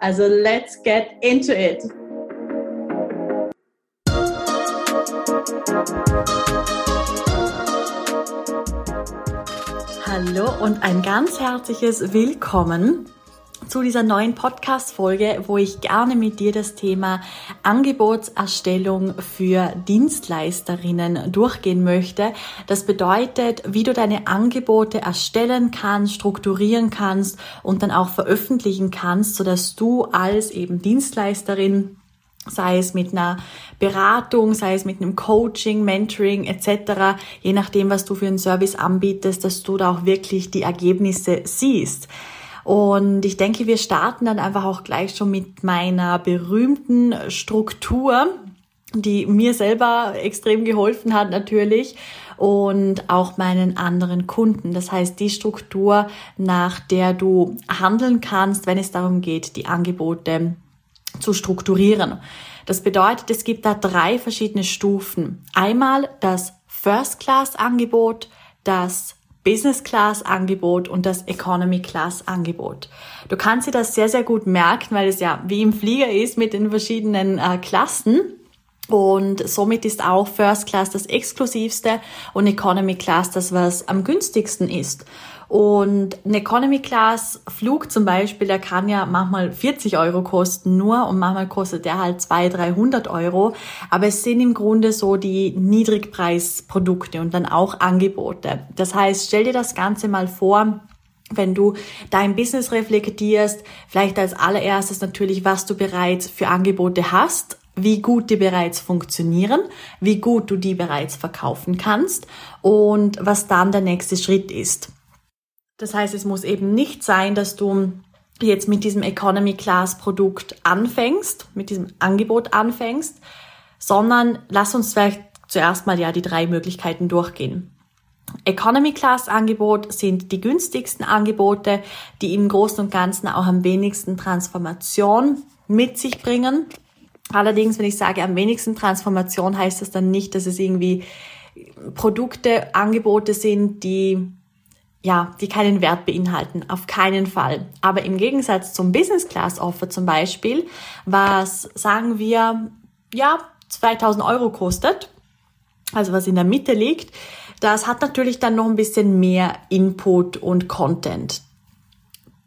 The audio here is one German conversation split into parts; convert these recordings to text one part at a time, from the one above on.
Also let's get into it. Hallo und ein ganz herzliches Willkommen zu dieser neuen Podcast-Folge, wo ich gerne mit dir das Thema Angebotserstellung für Dienstleisterinnen durchgehen möchte. Das bedeutet, wie du deine Angebote erstellen kannst, strukturieren kannst und dann auch veröffentlichen kannst, sodass du als eben Dienstleisterin sei es mit einer Beratung, sei es mit einem Coaching, Mentoring etc., je nachdem, was du für einen Service anbietest, dass du da auch wirklich die Ergebnisse siehst. Und ich denke, wir starten dann einfach auch gleich schon mit meiner berühmten Struktur, die mir selber extrem geholfen hat natürlich und auch meinen anderen Kunden. Das heißt, die Struktur, nach der du handeln kannst, wenn es darum geht, die Angebote zu strukturieren. Das bedeutet, es gibt da drei verschiedene Stufen. Einmal das First Class Angebot, das Business Class Angebot und das Economy Class Angebot. Du kannst dir das sehr, sehr gut merken, weil es ja wie im Flieger ist mit den verschiedenen äh, Klassen. Und somit ist auch First Class das exklusivste und Economy Class das, was am günstigsten ist. Und ein Economy Class Flug zum Beispiel, der kann ja manchmal 40 Euro kosten nur und manchmal kostet der halt 200, 300 Euro. Aber es sind im Grunde so die Niedrigpreisprodukte und dann auch Angebote. Das heißt, stell dir das Ganze mal vor, wenn du dein Business reflektierst, vielleicht als allererstes natürlich, was du bereits für Angebote hast, wie gut die bereits funktionieren, wie gut du die bereits verkaufen kannst und was dann der nächste Schritt ist. Das heißt, es muss eben nicht sein, dass du jetzt mit diesem Economy Class Produkt anfängst, mit diesem Angebot anfängst, sondern lass uns vielleicht zuerst mal ja die drei Möglichkeiten durchgehen. Economy Class Angebot sind die günstigsten Angebote, die im Großen und Ganzen auch am wenigsten Transformation mit sich bringen. Allerdings, wenn ich sage am wenigsten Transformation, heißt das dann nicht, dass es irgendwie Produkte, Angebote sind, die ja, die keinen Wert beinhalten, auf keinen Fall. Aber im Gegensatz zum Business Class Offer zum Beispiel, was sagen wir, ja, 2000 Euro kostet, also was in der Mitte liegt, das hat natürlich dann noch ein bisschen mehr Input und Content.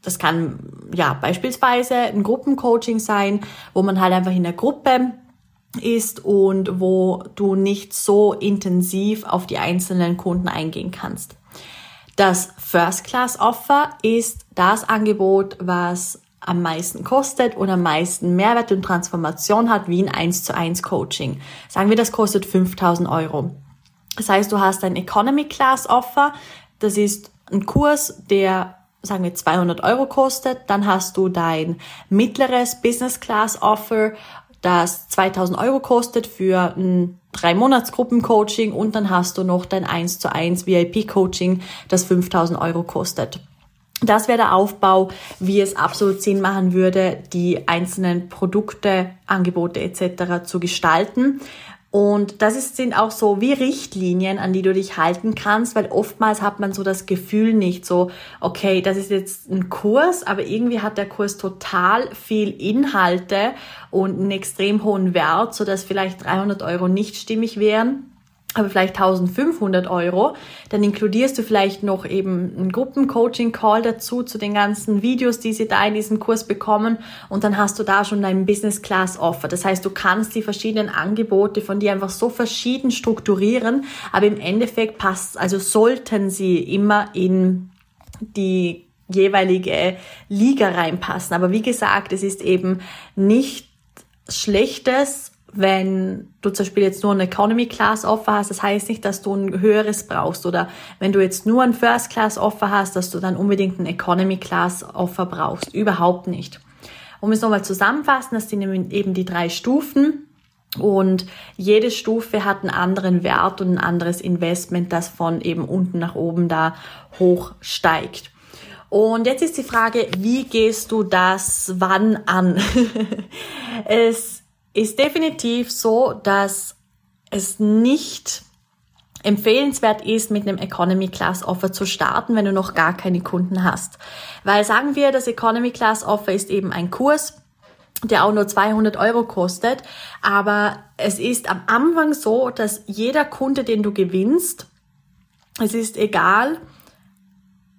Das kann ja beispielsweise ein Gruppencoaching sein, wo man halt einfach in der Gruppe ist und wo du nicht so intensiv auf die einzelnen Kunden eingehen kannst. Das First Class Offer ist das Angebot, was am meisten kostet und am meisten Mehrwert und Transformation hat, wie ein 1 zu 1 Coaching. Sagen wir, das kostet 5000 Euro. Das heißt, du hast ein Economy Class Offer. Das ist ein Kurs, der sagen wir 200 Euro kostet. Dann hast du dein mittleres Business Class Offer, das 2000 Euro kostet für ein drei Monats Gruppencoaching und dann hast du noch dein 1 zu 1 VIP Coaching, das 5000 Euro kostet. Das wäre der Aufbau, wie es absolut Sinn machen würde, die einzelnen Produkte, Angebote etc. zu gestalten. Und das ist, sind auch so wie Richtlinien, an die du dich halten kannst, weil oftmals hat man so das Gefühl nicht so, okay, das ist jetzt ein Kurs, aber irgendwie hat der Kurs total viel Inhalte und einen extrem hohen Wert, so dass vielleicht 300 Euro nicht stimmig wären aber vielleicht 1500 Euro, dann inkludierst du vielleicht noch eben einen Gruppencoaching-Call dazu zu den ganzen Videos, die sie da in diesem Kurs bekommen und dann hast du da schon dein Business Class Offer. Das heißt, du kannst die verschiedenen Angebote von dir einfach so verschieden strukturieren, aber im Endeffekt passt, also sollten sie immer in die jeweilige Liga reinpassen. Aber wie gesagt, es ist eben nicht Schlechtes, wenn du zum Beispiel jetzt nur ein Economy Class Offer hast, das heißt nicht, dass du ein höheres brauchst oder wenn du jetzt nur ein First Class Offer hast, dass du dann unbedingt ein Economy Class Offer brauchst. Überhaupt nicht. Um es nochmal zusammenfassen, das sind eben die drei Stufen. Und jede Stufe hat einen anderen Wert und ein anderes Investment, das von eben unten nach oben da hoch steigt. Und jetzt ist die Frage, wie gehst du das wann an? es ist definitiv so, dass es nicht empfehlenswert ist, mit einem Economy Class Offer zu starten, wenn du noch gar keine Kunden hast. Weil sagen wir, das Economy Class Offer ist eben ein Kurs, der auch nur 200 Euro kostet. Aber es ist am Anfang so, dass jeder Kunde, den du gewinnst, es ist egal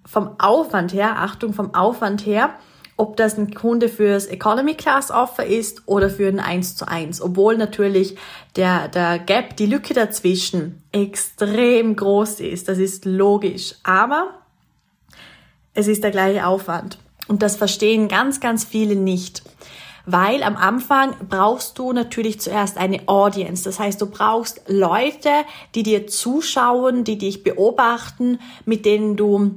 vom Aufwand her, Achtung, vom Aufwand her, ob das ein Kunde fürs Economy Class Offer ist oder für ein 1 zu 1. Obwohl natürlich der, der Gap, die Lücke dazwischen extrem groß ist. Das ist logisch. Aber es ist der gleiche Aufwand. Und das verstehen ganz, ganz viele nicht weil am Anfang brauchst du natürlich zuerst eine Audience. Das heißt, du brauchst Leute, die dir zuschauen, die dich beobachten, mit denen du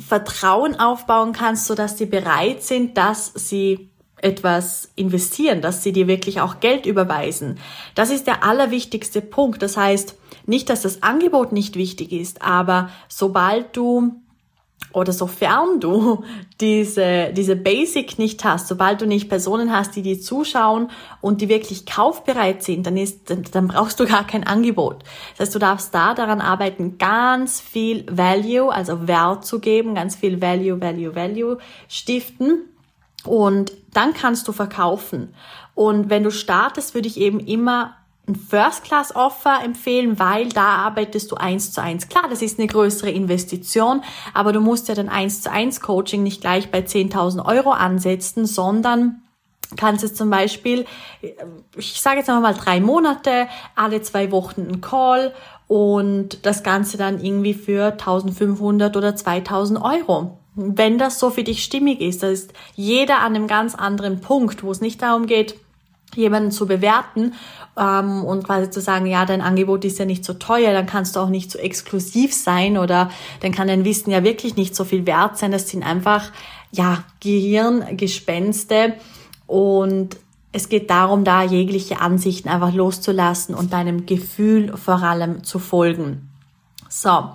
Vertrauen aufbauen kannst, sodass sie bereit sind, dass sie etwas investieren, dass sie dir wirklich auch Geld überweisen. Das ist der allerwichtigste Punkt. Das heißt, nicht, dass das Angebot nicht wichtig ist, aber sobald du oder sofern du diese, diese Basic nicht hast, sobald du nicht Personen hast, die dir zuschauen und die wirklich kaufbereit sind, dann ist, dann, dann brauchst du gar kein Angebot. Das heißt, du darfst da daran arbeiten, ganz viel Value, also Wert zu geben, ganz viel Value, Value, Value stiften. Und dann kannst du verkaufen. Und wenn du startest, würde ich eben immer ein First-Class-Offer empfehlen, weil da arbeitest du eins zu eins. Klar, das ist eine größere Investition, aber du musst ja dann eins zu eins Coaching nicht gleich bei 10.000 Euro ansetzen, sondern kannst es zum Beispiel, ich sage jetzt einmal drei Monate, alle zwei Wochen ein Call und das Ganze dann irgendwie für 1500 oder 2000 Euro. Wenn das so für dich stimmig ist, da ist jeder an einem ganz anderen Punkt, wo es nicht darum geht, jemanden zu bewerten ähm, und quasi zu sagen, ja, dein Angebot ist ja nicht so teuer, dann kannst du auch nicht so exklusiv sein oder dann kann dein Wissen ja wirklich nicht so viel wert sein. Das sind einfach, ja, Gehirngespenste und es geht darum, da jegliche Ansichten einfach loszulassen und deinem Gefühl vor allem zu folgen. So,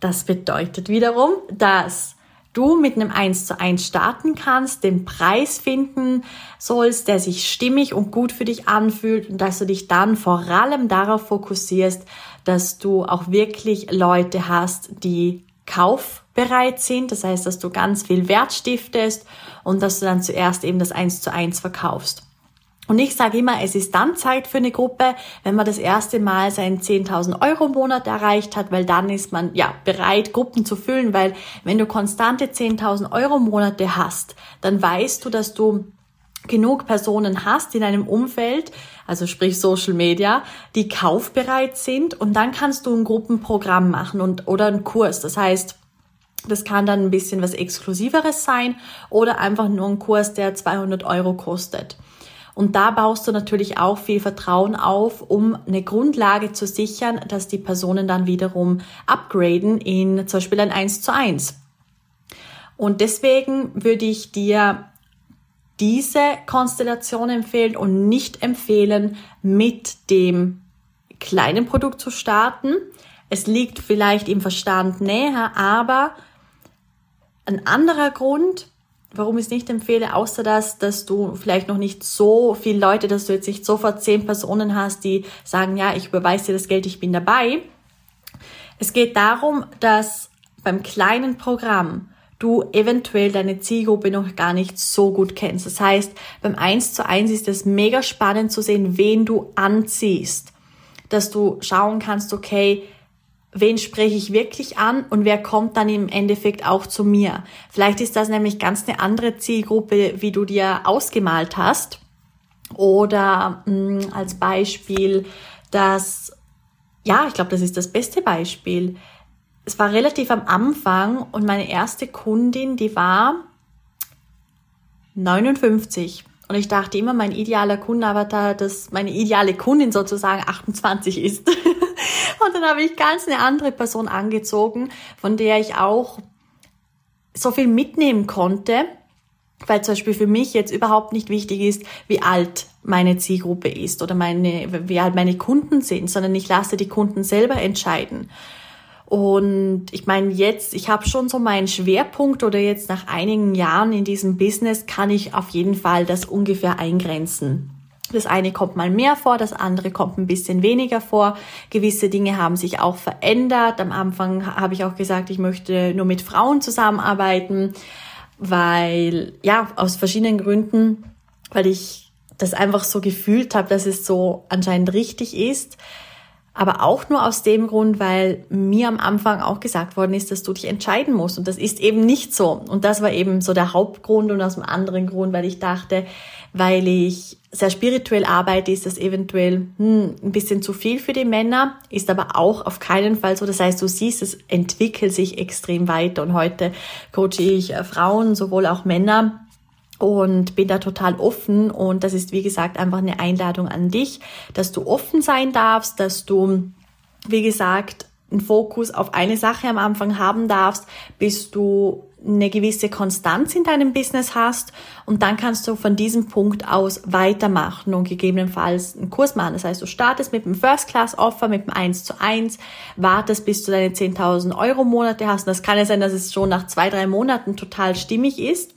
das bedeutet wiederum, dass du mit einem 1 zu 1 starten kannst, den Preis finden sollst, der sich stimmig und gut für dich anfühlt und dass du dich dann vor allem darauf fokussierst, dass du auch wirklich Leute hast, die kaufbereit sind. Das heißt, dass du ganz viel Wert stiftest und dass du dann zuerst eben das 1 zu 1 verkaufst. Und ich sage immer, es ist dann Zeit für eine Gruppe, wenn man das erste Mal seinen 10.000 Euro Monat erreicht hat, weil dann ist man ja bereit, Gruppen zu füllen, weil wenn du konstante 10.000 Euro Monate hast, dann weißt du, dass du genug Personen hast in einem Umfeld, also sprich Social Media, die kaufbereit sind und dann kannst du ein Gruppenprogramm machen und oder einen Kurs. Das heißt, das kann dann ein bisschen was Exklusiveres sein oder einfach nur ein Kurs, der 200 Euro kostet. Und da baust du natürlich auch viel Vertrauen auf, um eine Grundlage zu sichern, dass die Personen dann wiederum upgraden in zum Beispiel ein 1 zu 1. Und deswegen würde ich dir diese Konstellation empfehlen und nicht empfehlen, mit dem kleinen Produkt zu starten. Es liegt vielleicht im Verstand näher, aber ein anderer Grund, warum ich es nicht empfehle, außer dass, dass du vielleicht noch nicht so viele Leute, dass du jetzt nicht sofort zehn Personen hast, die sagen, ja, ich überweise dir das Geld, ich bin dabei. Es geht darum, dass beim kleinen Programm du eventuell deine Zielgruppe noch gar nicht so gut kennst. Das heißt, beim 1 zu 1 ist es mega spannend zu sehen, wen du anziehst. Dass du schauen kannst, okay, wen spreche ich wirklich an und wer kommt dann im Endeffekt auch zu mir. Vielleicht ist das nämlich ganz eine andere Zielgruppe, wie du dir ausgemalt hast. Oder mh, mm, als Beispiel, dass, ja, ich glaube, das ist das beste Beispiel. Es war relativ am Anfang und meine erste Kundin, die war 59. Und ich dachte immer, mein idealer Kundenavatar, dass meine ideale Kundin sozusagen 28 ist. Und dann habe ich ganz eine andere Person angezogen, von der ich auch so viel mitnehmen konnte. weil zum Beispiel für mich jetzt überhaupt nicht wichtig ist, wie alt meine Zielgruppe ist oder meine, wie alt meine Kunden sind, sondern ich lasse die Kunden selber entscheiden. Und ich meine, jetzt, ich habe schon so meinen Schwerpunkt oder jetzt nach einigen Jahren in diesem Business kann ich auf jeden Fall das ungefähr eingrenzen. Das eine kommt mal mehr vor, das andere kommt ein bisschen weniger vor. Gewisse Dinge haben sich auch verändert. Am Anfang habe ich auch gesagt, ich möchte nur mit Frauen zusammenarbeiten weil ja, aus verschiedenen Gründen, weil ich das einfach so gefühlt habe, dass es so anscheinend richtig ist. Aber auch nur aus dem Grund, weil mir am Anfang auch gesagt worden ist, dass du dich entscheiden musst. Und das ist eben nicht so. Und das war eben so der Hauptgrund und aus dem anderen Grund, weil ich dachte, weil ich sehr spirituell arbeite, ist das eventuell hm, ein bisschen zu viel für die Männer, ist aber auch auf keinen Fall so. Das heißt, du siehst, es entwickelt sich extrem weiter und heute coache ich äh, Frauen, sowohl auch Männer und bin da total offen und das ist wie gesagt einfach eine Einladung an dich, dass du offen sein darfst, dass du wie gesagt einen Fokus auf eine Sache am Anfang haben darfst, bis du eine gewisse Konstanz in deinem Business hast und dann kannst du von diesem Punkt aus weitermachen und gegebenenfalls einen Kurs machen. Das heißt, du startest mit dem First Class Offer, mit dem 1 zu 1, wartest bis du deine 10.000 Euro Monate hast. Und das kann ja sein, dass es schon nach zwei, drei Monaten total stimmig ist.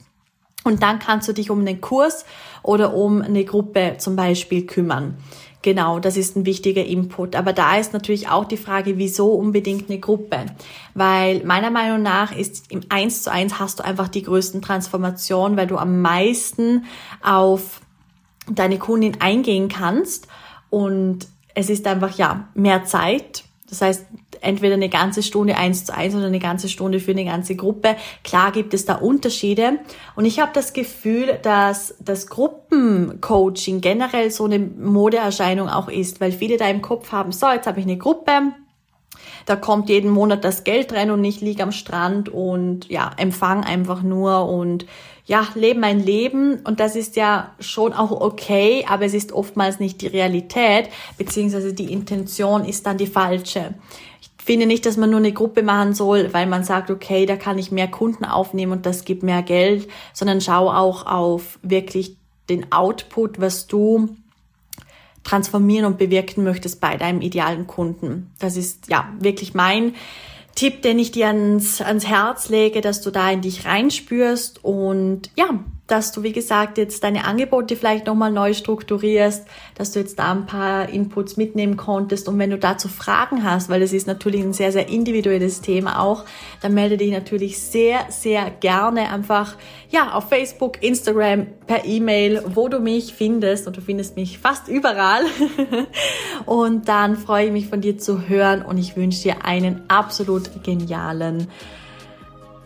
Und dann kannst du dich um einen Kurs oder um eine Gruppe zum Beispiel kümmern. Genau, das ist ein wichtiger Input. Aber da ist natürlich auch die Frage, wieso unbedingt eine Gruppe? Weil meiner Meinung nach ist im Eins zu eins hast du einfach die größten Transformationen, weil du am meisten auf deine Kundin eingehen kannst und es ist einfach, ja, mehr Zeit. Das heißt, entweder eine ganze Stunde eins zu eins oder eine ganze Stunde für eine ganze Gruppe. Klar gibt es da Unterschiede. Und ich habe das Gefühl, dass das Gruppencoaching generell so eine Modeerscheinung auch ist, weil viele da im Kopf haben, so, jetzt habe ich eine Gruppe, da kommt jeden Monat das Geld rein und ich liege am Strand und ja, empfang einfach nur und ja, lebe mein Leben und das ist ja schon auch okay, aber es ist oftmals nicht die Realität, beziehungsweise die Intention ist dann die falsche. Finde nicht, dass man nur eine Gruppe machen soll, weil man sagt, okay, da kann ich mehr Kunden aufnehmen und das gibt mehr Geld, sondern schau auch auf wirklich den Output, was du transformieren und bewirken möchtest bei deinem idealen Kunden. Das ist ja wirklich mein Tipp, den ich dir ans, ans Herz lege, dass du da in dich reinspürst und ja, dass du, wie gesagt, jetzt deine Angebote vielleicht nochmal neu strukturierst, dass du jetzt da ein paar Inputs mitnehmen konntest. Und wenn du dazu Fragen hast, weil es ist natürlich ein sehr, sehr individuelles Thema auch, dann melde dich natürlich sehr, sehr gerne einfach, ja, auf Facebook, Instagram, per E-Mail, wo du mich findest. Und du findest mich fast überall. und dann freue ich mich von dir zu hören und ich wünsche dir einen absolut genialen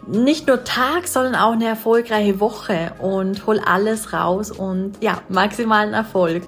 nicht nur Tag, sondern auch eine erfolgreiche Woche und hol alles raus und ja, maximalen Erfolg.